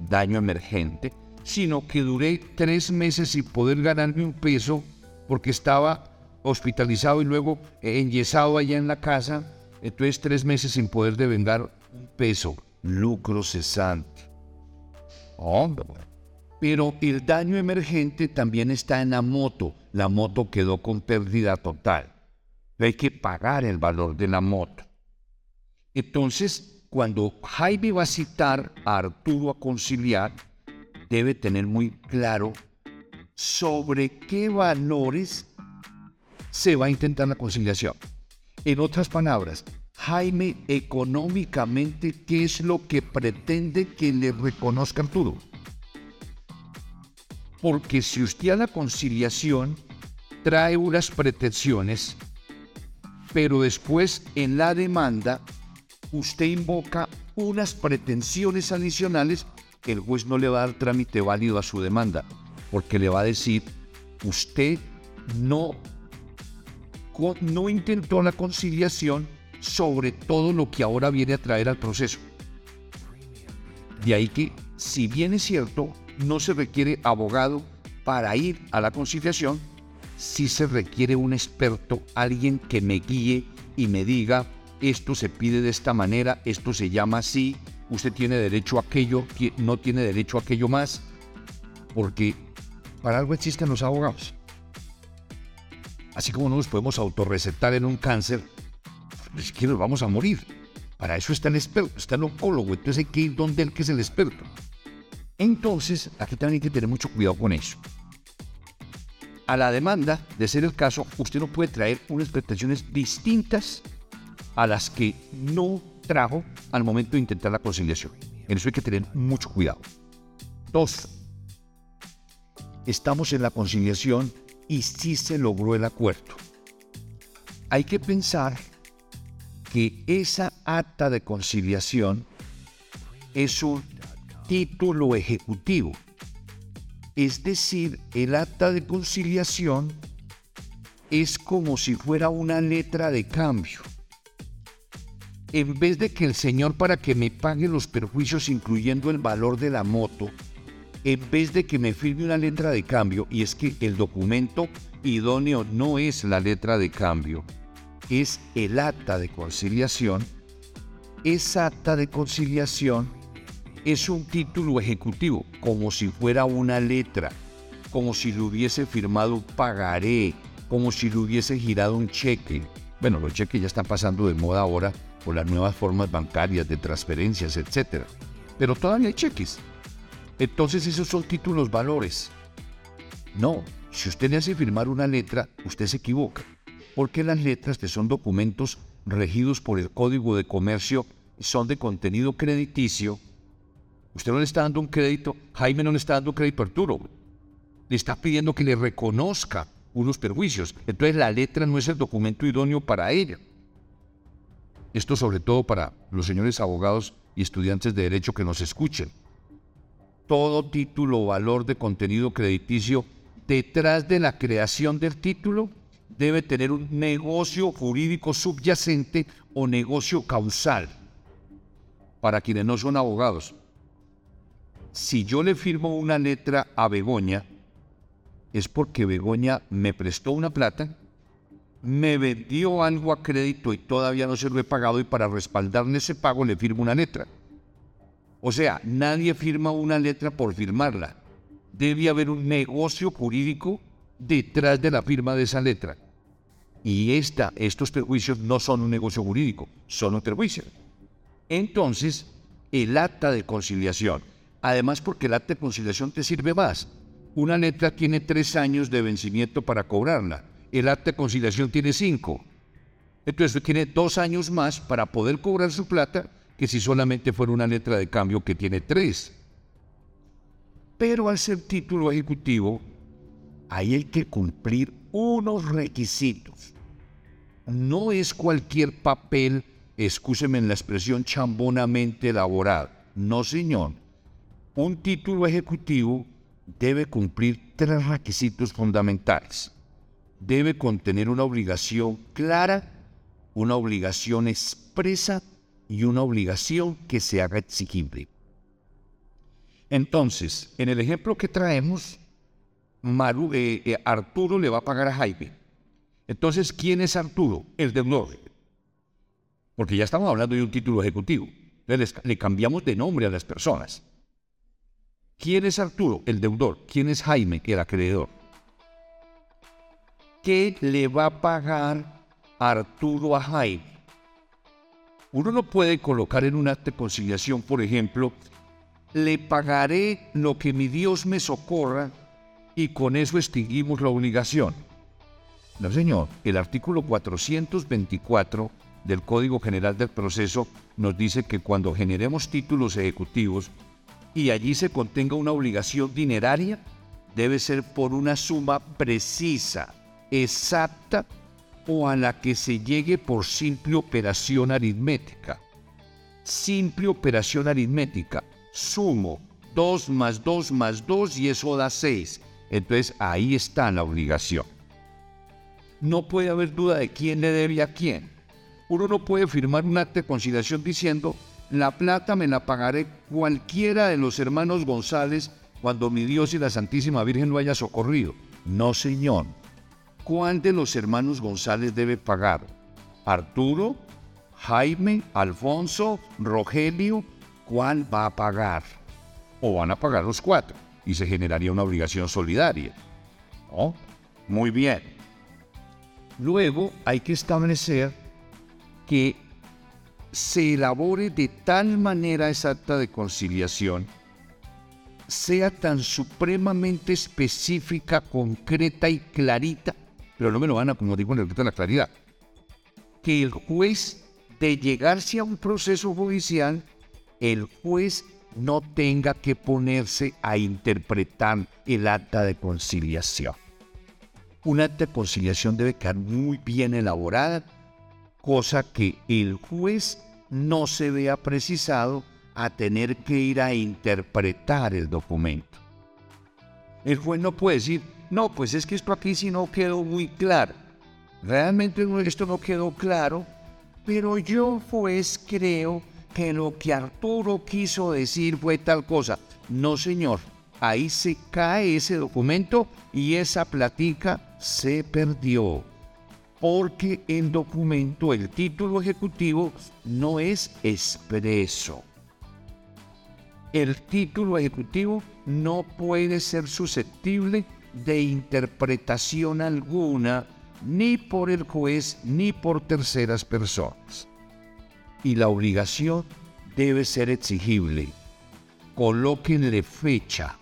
daño emergente, sino que duré tres meses sin poder ganarme un peso porque estaba hospitalizado y luego enyesado allá en la casa, entonces tres meses sin poder devengar un peso, lucro cesante. Pero el daño emergente también está en la moto. La moto quedó con pérdida total. Hay que pagar el valor de la moto. Entonces, cuando Jaime va a citar a Arturo a conciliar, debe tener muy claro sobre qué valores se va a intentar la conciliación. En otras palabras, Jaime económicamente, ¿qué es lo que pretende que le reconozca Arturo? Porque si usted a la conciliación trae unas pretensiones, pero después en la demanda usted invoca unas pretensiones adicionales, el juez no le va a dar trámite válido a su demanda, porque le va a decir, usted no, no intentó la conciliación sobre todo lo que ahora viene a traer al proceso. De ahí que, si bien es cierto, no se requiere abogado para ir a la conciliación, sí se requiere un experto, alguien que me guíe y me diga, esto se pide de esta manera, esto se llama así, usted tiene derecho a aquello, no tiene derecho a aquello más, porque para algo existen los abogados. Así como no nos podemos autorrecetar en un cáncer, es que nos vamos a morir. Para eso está el experto, está el oncólogo, entonces hay que ir donde el que es el experto. Entonces, aquí también hay que tener mucho cuidado con eso. A la demanda, de ser el caso, usted no puede traer unas pretensiones distintas a las que no trajo al momento de intentar la conciliación. En eso hay que tener mucho cuidado. Dos, estamos en la conciliación y sí se logró el acuerdo. Hay que pensar que esa acta de conciliación es un título ejecutivo. Es decir, el acta de conciliación es como si fuera una letra de cambio. En vez de que el señor para que me pague los perjuicios incluyendo el valor de la moto, en vez de que me firme una letra de cambio, y es que el documento idóneo no es la letra de cambio, es el acta de conciliación, esa acta de conciliación es un título ejecutivo, como si fuera una letra, como si lo hubiese firmado pagaré, como si lo hubiese girado un cheque. Bueno, los cheques ya están pasando de moda ahora por las nuevas formas bancarias de transferencias, etc. Pero todavía hay cheques. Entonces esos son títulos valores. No, si usted le hace firmar una letra, usted se equivoca, porque las letras, que son documentos regidos por el Código de Comercio, son de contenido crediticio. Usted no le está dando un crédito, Jaime no le está dando crédito a Arturo. Le está pidiendo que le reconozca unos perjuicios. Entonces la letra no es el documento idóneo para ella. Esto sobre todo para los señores abogados y estudiantes de derecho que nos escuchen. Todo título o valor de contenido crediticio detrás de la creación del título debe tener un negocio jurídico subyacente o negocio causal. Para quienes no son abogados, si yo le firmo una letra a Begoña, es porque Begoña me prestó una plata, me vendió algo a crédito y todavía no se lo he pagado y para respaldarle ese pago le firmo una letra. O sea, nadie firma una letra por firmarla. Debe haber un negocio jurídico detrás de la firma de esa letra. Y esta, estos perjuicios no son un negocio jurídico, son un perjuicio. Entonces, el acta de conciliación, además porque el acta de conciliación te sirve más, una letra tiene tres años de vencimiento para cobrarla. El acta de conciliación tiene cinco. Entonces tiene dos años más para poder cobrar su plata que si solamente fuera una letra de cambio que tiene tres. Pero al ser título ejecutivo, hay que cumplir unos requisitos. No es cualquier papel, escúcheme en la expresión, chambonamente elaborado. No, señor. Un título ejecutivo debe cumplir tres requisitos fundamentales. Debe contener una obligación clara, una obligación expresa y una obligación que se haga exigible. Entonces, en el ejemplo que traemos, eh, eh, Arturo le va a pagar a Jaime. Entonces, ¿quién es Arturo? El deudor. Porque ya estamos hablando de un título ejecutivo. le cambiamos de nombre a las personas. ¿Quién es Arturo? El deudor. ¿Quién es Jaime? El acreedor. ¿Qué le va a pagar Arturo a Jaime? Uno no puede colocar en un acta de conciliación, por ejemplo, le pagaré lo que mi Dios me socorra y con eso extinguimos la obligación. No, señor, el artículo 424 del Código General del Proceso nos dice que cuando generemos títulos ejecutivos, y allí se contenga una obligación dineraria, debe ser por una suma precisa, exacta o a la que se llegue por simple operación aritmética. Simple operación aritmética. Sumo 2 más 2 más 2 y eso da 6. Entonces ahí está la obligación. No puede haber duda de quién le debe a quién. Uno no puede firmar un acta de conciliación diciendo la plata me la pagaré cualquiera de los hermanos González cuando mi Dios y la Santísima Virgen lo haya socorrido. No, señor. ¿Cuál de los hermanos González debe pagar? ¿Arturo? ¿Jaime? ¿Alfonso? ¿Rogelio? ¿Cuál va a pagar? O van a pagar los cuatro y se generaría una obligación solidaria. ¿No? Muy bien. Luego hay que establecer que se elabore de tal manera esa acta de conciliación, sea tan supremamente específica, concreta y clarita, pero no me lo van a, como digo en el de la claridad, que el juez de llegarse a un proceso judicial, el juez no tenga que ponerse a interpretar el acta de conciliación. Un acta de conciliación debe quedar muy bien elaborada, cosa que el juez no se vea precisado a tener que ir a interpretar el documento. El juez no puede decir, no, pues es que esto aquí sí no quedó muy claro. Realmente esto no quedó claro, pero yo juez creo que lo que Arturo quiso decir fue tal cosa. No, señor, ahí se cae ese documento y esa platica se perdió. Porque el documento, el título ejecutivo, no es expreso. El título ejecutivo no puede ser susceptible de interpretación alguna ni por el juez ni por terceras personas. Y la obligación debe ser exigible. Colóquenle fecha.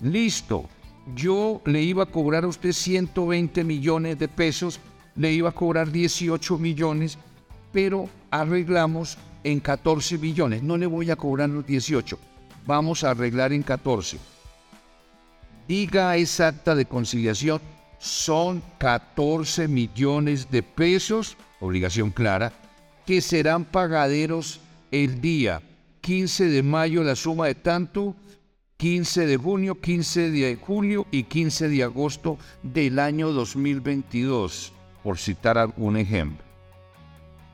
Listo. Yo le iba a cobrar a usted 120 millones de pesos, le iba a cobrar 18 millones, pero arreglamos en 14 millones. No le voy a cobrar los 18. Vamos a arreglar en 14. Diga exacta de conciliación son 14 millones de pesos, obligación clara, que serán pagaderos el día 15 de mayo la suma de tanto, 15 de junio, 15 de julio y 15 de agosto del año 2022, por citar algún ejemplo.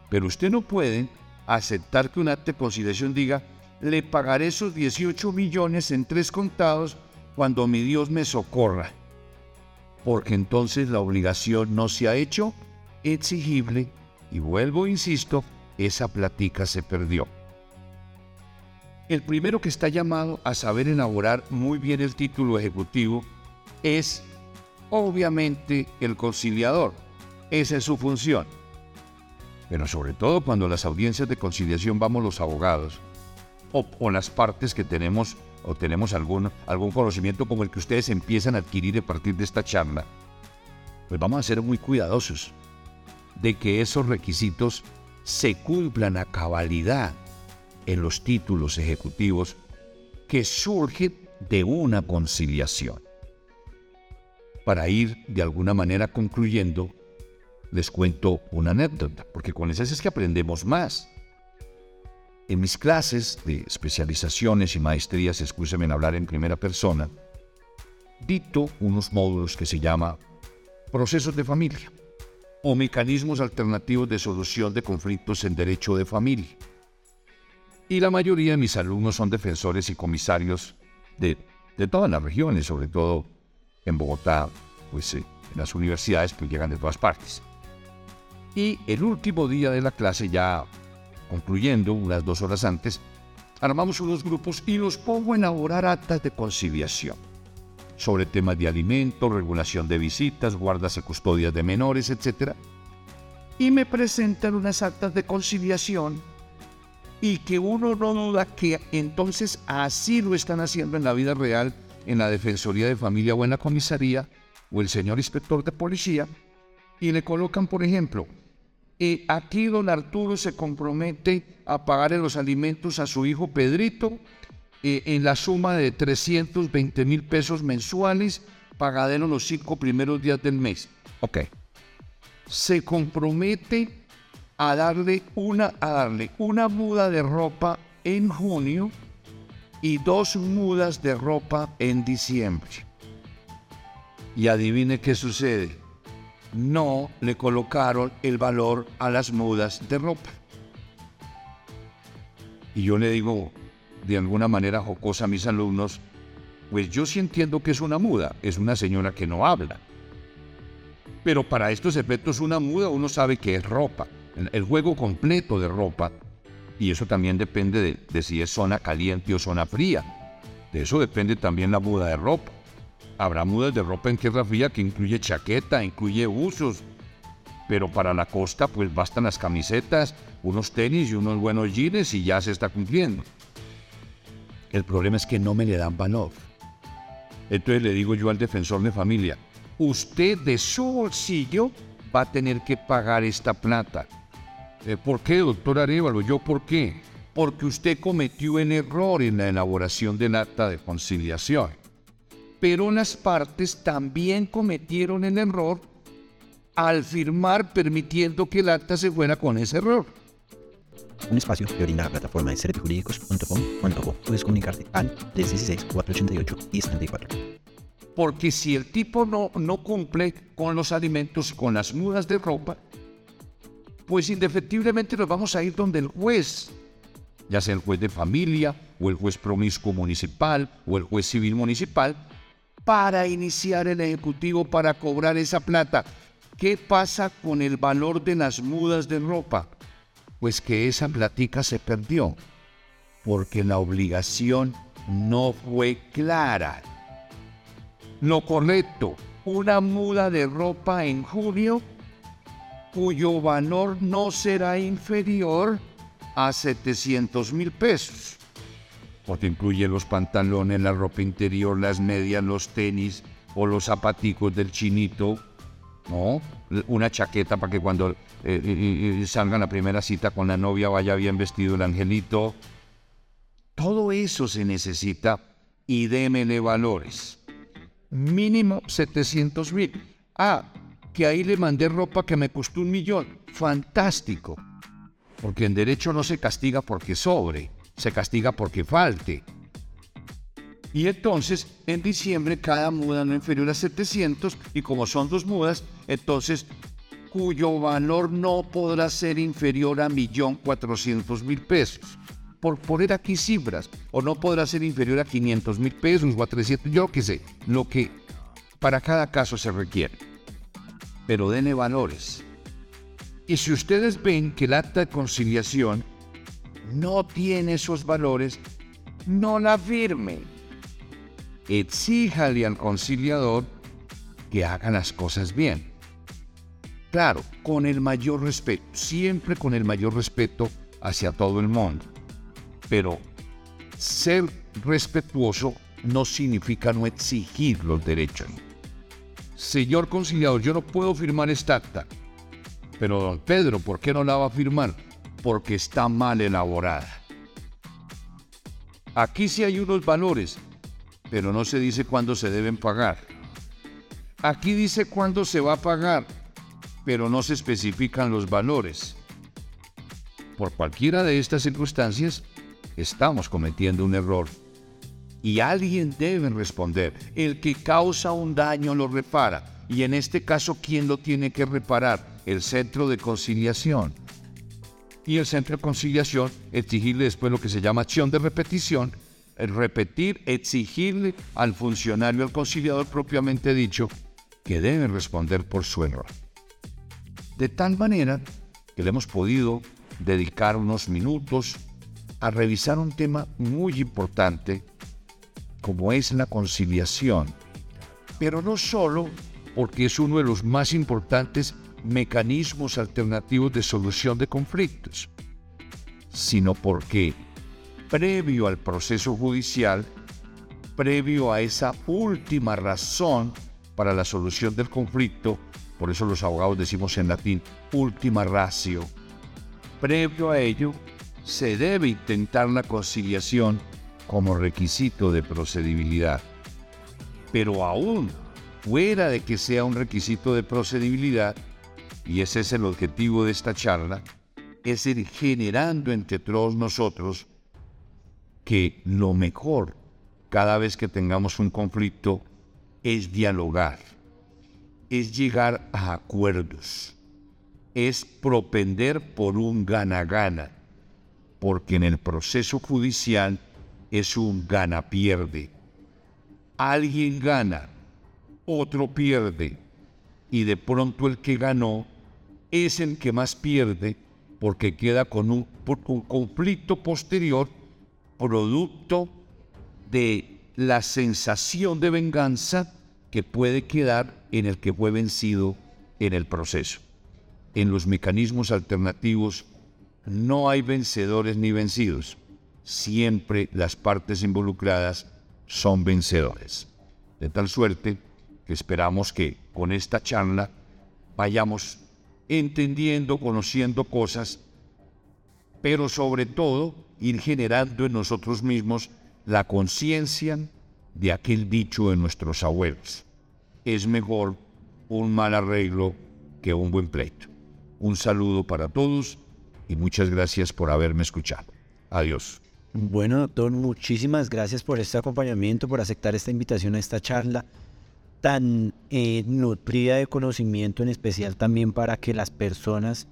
Pero usted no puede aceptar que un acta de conciliación diga, le pagaré esos 18 millones en tres contados cuando mi Dios me socorra porque entonces la obligación no se ha hecho exigible y vuelvo, insisto, esa platica se perdió. El primero que está llamado a saber elaborar muy bien el título ejecutivo es obviamente el conciliador. Esa es su función. Pero sobre todo cuando las audiencias de conciliación vamos los abogados o, o las partes que tenemos o tenemos algún, algún conocimiento como el que ustedes empiezan a adquirir a partir de esta charla, pues vamos a ser muy cuidadosos de que esos requisitos se cumplan a cabalidad en los títulos ejecutivos que surgen de una conciliación. Para ir de alguna manera concluyendo, les cuento una anécdota, porque con esas es que aprendemos más. En mis clases de especializaciones y maestrías, escúcheme en hablar en primera persona, dicto unos módulos que se llama procesos de familia o mecanismos alternativos de solución de conflictos en derecho de familia. Y la mayoría de mis alumnos son defensores y comisarios de, de todas las regiones, sobre todo en Bogotá, pues eh, en las universidades que llegan de todas partes. Y el último día de la clase ya concluyendo unas dos horas antes, armamos unos grupos y los pongo a elaborar actas de conciliación sobre temas de alimentos, regulación de visitas, guardas y custodias de menores, etc. Y me presentan unas actas de conciliación y que uno no duda que entonces así lo están haciendo en la vida real en la Defensoría de Familia o en la comisaría o el señor inspector de policía y le colocan, por ejemplo, y aquí don Arturo se compromete a pagarle los alimentos a su hijo Pedrito eh, en la suma de 320 mil pesos mensuales, pagadero los cinco primeros días del mes. Ok. Se compromete a darle una, a darle una muda de ropa en junio y dos mudas de ropa en diciembre. Y adivine qué sucede no le colocaron el valor a las mudas de ropa. Y yo le digo de alguna manera jocosa a mis alumnos, pues yo sí entiendo que es una muda, es una señora que no habla. Pero para estos efectos una muda uno sabe que es ropa, el juego completo de ropa, y eso también depende de, si es zona caliente o zona fría. De eso depende también la muda de ropa. Habrá mudas de ropa en tierra fría que incluye chaqueta, incluye usos. Pero para la costa pues bastan las camisetas, unos tenis y unos buenos jeans y ya se está cumpliendo. El problema es que no me le dan valor. Entonces le digo yo al defensor de familia, usted de su bolsillo va a tener que pagar esta plata. Eh, ¿Por qué, doctor Arevalo? ¿Yo por qué? Porque usted cometió el error en la elaboración del acta de conciliación. Pero las partes también cometieron el error al firmar permitiendo que el acta se fuera con ese error. Un espacio que brinda la plataforma de serjurídicos.com.co. Puedes comunicarte al 316-488-1034. Porque si el tipo no, no cumple con los alimentos, con las mudas de ropa, pues indefectiblemente nos vamos a ir donde el juez, ya sea el juez de familia o el juez promiscuo municipal o el juez civil municipal, para iniciar el ejecutivo para cobrar esa plata. ¿Qué pasa con el valor de las mudas de ropa? Pues que esa platica se perdió, porque la obligación no fue clara. Lo correcto, una muda de ropa en junio cuyo valor no será inferior a 700 mil pesos. Porque incluye los pantalones, la ropa interior, las medias, los tenis o los zapaticos del chinito, ¿no? Una chaqueta para que cuando eh, eh, eh, salga la primera cita con la novia vaya bien vestido el angelito. Todo eso se necesita y démele valores mínimo 700 mil. Ah, que ahí le mandé ropa que me costó un millón. Fantástico. Porque en derecho no se castiga porque sobre, se castiga porque falte. Y entonces, en diciembre, cada muda no inferior a 700, y como son dos mudas, entonces, cuyo valor no podrá ser inferior a mil pesos por poner aquí cifras, o no podrá ser inferior a 500 mil pesos o a 300, yo qué sé, lo que para cada caso se requiere. Pero denle valores. Y si ustedes ven que el acta de conciliación no tiene esos valores, no la firmen. Exíjale al conciliador que haga las cosas bien. Claro, con el mayor respeto, siempre con el mayor respeto hacia todo el mundo. Pero ser respetuoso no significa no exigir los derechos. Señor conciliador, yo no puedo firmar esta acta. Pero don Pedro, ¿por qué no la va a firmar? Porque está mal elaborada. Aquí sí hay unos valores, pero no se dice cuándo se deben pagar. Aquí dice cuándo se va a pagar, pero no se especifican los valores. Por cualquiera de estas circunstancias, estamos cometiendo un error. Y alguien debe responder. El que causa un daño lo repara. Y en este caso, ¿quién lo tiene que reparar? El centro de conciliación. Y el centro de conciliación, exigirle después lo que se llama acción de repetición, repetir, exigirle al funcionario, al conciliador propiamente dicho, que debe responder por su error. De tal manera que le hemos podido dedicar unos minutos a revisar un tema muy importante como es la conciliación, pero no solo porque es uno de los más importantes mecanismos alternativos de solución de conflictos, sino porque previo al proceso judicial, previo a esa última razón para la solución del conflicto, por eso los abogados decimos en latín última ratio, previo a ello se debe intentar la conciliación como requisito de procedibilidad. Pero aún fuera de que sea un requisito de procedibilidad, y ese es el objetivo de esta charla, es ir generando entre todos nosotros que lo mejor cada vez que tengamos un conflicto es dialogar, es llegar a acuerdos, es propender por un gana-gana porque en el proceso judicial es un gana-pierde. Alguien gana, otro pierde, y de pronto el que ganó es el que más pierde porque queda con un, un conflicto posterior producto de la sensación de venganza que puede quedar en el que fue vencido en el proceso. En los mecanismos alternativos no hay vencedores ni vencidos. Siempre las partes involucradas son vencedores. De tal suerte que esperamos que con esta charla vayamos entendiendo, conociendo cosas pero sobre todo ir generando en nosotros mismos la conciencia de aquel dicho de nuestros abuelos. Es mejor un mal arreglo que un buen pleito. Un saludo para todos y muchas gracias por haberme escuchado. Adiós. Bueno, doctor, muchísimas gracias por este acompañamiento, por aceptar esta invitación a esta charla tan eh, nutrida de conocimiento, en especial también para que las personas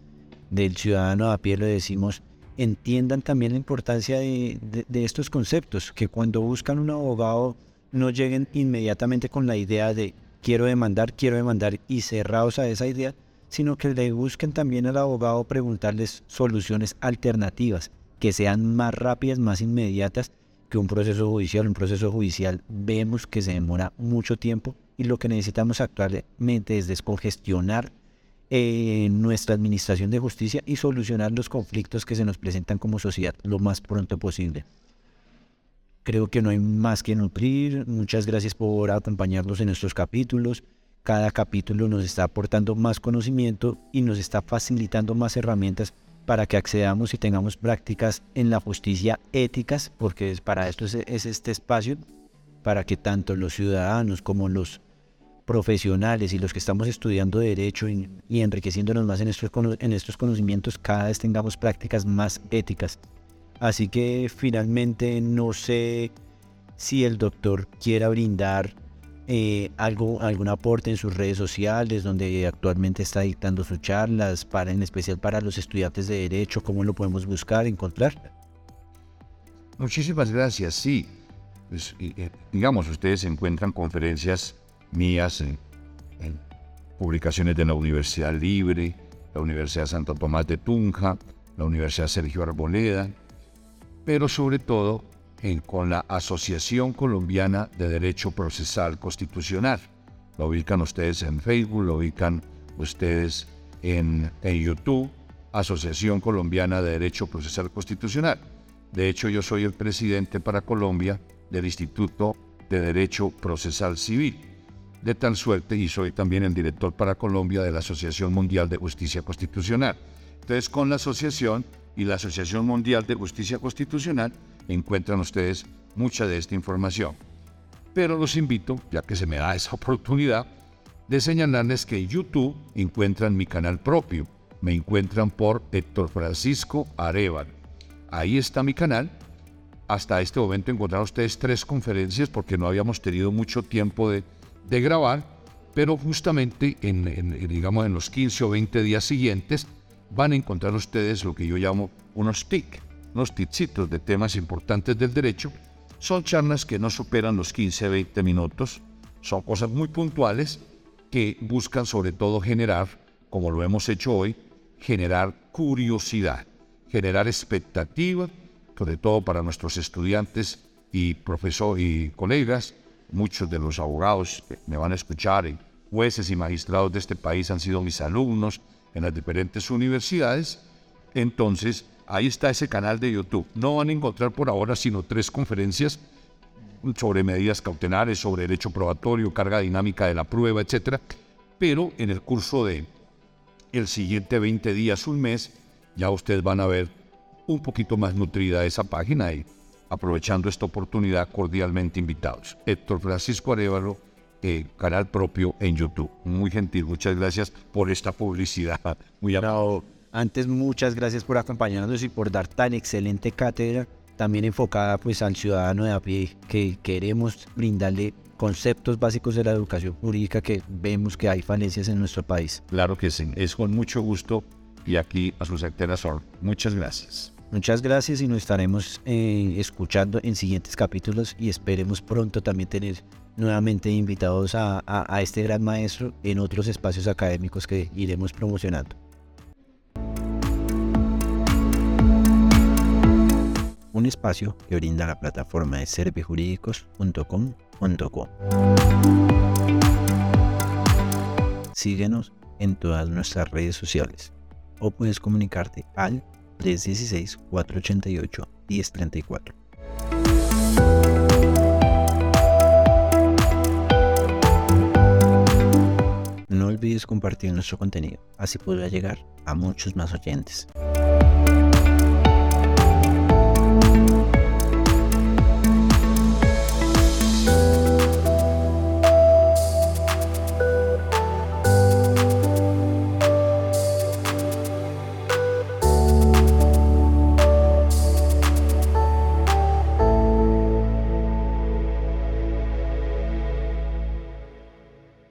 del ciudadano a pie, lo decimos, entiendan también la importancia de, de, estos conceptos, que cuando buscan un abogado no lleguen inmediatamente con la idea de quiero demandar, quiero demandar y cerrados a esa idea, sino que le busquen también al abogado preguntarles soluciones alternativas, que sean más rápidas, más inmediatas que un proceso judicial. Un proceso judicial vemos que se demora mucho tiempo y lo que necesitamos actualmente es descongestionar eh, nuestra administración de justicia y solucionar los conflictos que se nos presentan como sociedad lo más pronto posible. Creo que no hay más que nutrir. Muchas gracias por acompañarnos en estos capítulos. Cada capítulo nos está aportando más conocimiento y nos está facilitando más herramientas para que accedamos y tengamos prácticas en la justicia éticas, porque para esto es, este espacio, para que tanto los ciudadanos como los profesionales y los que estamos estudiando derecho y, enriqueciéndonos más en estos, en estos conocimientos, cada vez tengamos prácticas más éticas. Así que finalmente no sé si el doctor quiera brindar eh, algo, algún aporte en sus redes sociales, donde actualmente está dictando sus charlas, para, en especial para los estudiantes de Derecho, cómo lo podemos buscar, encontrar. Muchísimas gracias, sí. Pues, eh, digamos, ustedes encuentran conferencias mías en, publicaciones de la Universidad Libre, la Universidad Santo Tomás de Tunja, la Universidad Sergio Arboleda, pero sobre todo con la Asociación Colombiana de Derecho Procesal Constitucional. Lo ubican ustedes en Facebook, lo ubican ustedes en, en YouTube, Asociación Colombiana de Derecho Procesal Constitucional. De hecho, yo soy el presidente para Colombia del Instituto de Derecho Procesal Civil. De tal suerte, y soy también el director para Colombia de la Asociación Mundial de Justicia Constitucional. Entonces, con la asociación y la Asociación Mundial de Justicia Constitucional, encuentran ustedes mucha de esta información. Pero los invito, ya que se me da esa oportunidad, de señalarles que en YouTube encuentran mi canal propio. Me encuentran por Héctor Francisco Arevalo. Ahí está mi canal. Hasta este momento encontraron ustedes tres conferencias porque no habíamos tenido mucho tiempo de, grabar, pero justamente en, en, digamos, en los 15 o 20 días siguientes van a encontrar ustedes lo que yo llamo unos TIC, unos tipsitos de temas importantes del derecho. Son charlas que no superan los 15-20 minutos, son cosas muy puntuales que buscan sobre todo generar, como lo hemos hecho hoy, generar curiosidad, generar expectativa, sobre todo para nuestros estudiantes y profesores y colegas. Muchos de los abogados que me van a escuchar, y jueces y magistrados de este país han sido mis alumnos en las diferentes universidades. Entonces, Ahí está ese canal de YouTube. No van a encontrar por ahora sino tres conferencias sobre medidas cautelares, sobre derecho probatorio, carga dinámica de la prueba, etc. Pero en el curso de el siguiente 20 días, un mes, ya ustedes van a ver un poquito más nutrida esa página y aprovechando esta oportunidad cordialmente invitados. Héctor Francisco Arevalo, eh, canal propio en YouTube. Muy gentil, muchas gracias por esta publicidad. *laughs* Muy amable. Antes, muchas gracias por acompañarnos y por dar tan excelente cátedra, también enfocada pues al ciudadano de a pie, que queremos brindarle conceptos básicos de la educación jurídica que vemos que hay falencias en nuestro país. Claro que sí, es con mucho gusto y aquí a sus son. Muchas gracias. Muchas gracias y nos estaremos eh, escuchando en siguientes capítulos y esperemos pronto también tener nuevamente invitados a este gran maestro en otros espacios académicos que iremos promocionando. un espacio que brinda la plataforma de servijurídicos.com.co. Síguenos en todas nuestras redes sociales o puedes comunicarte al 316-488-1034. Olvides compartir nuestro contenido, así podrá llegar a muchos más oyentes.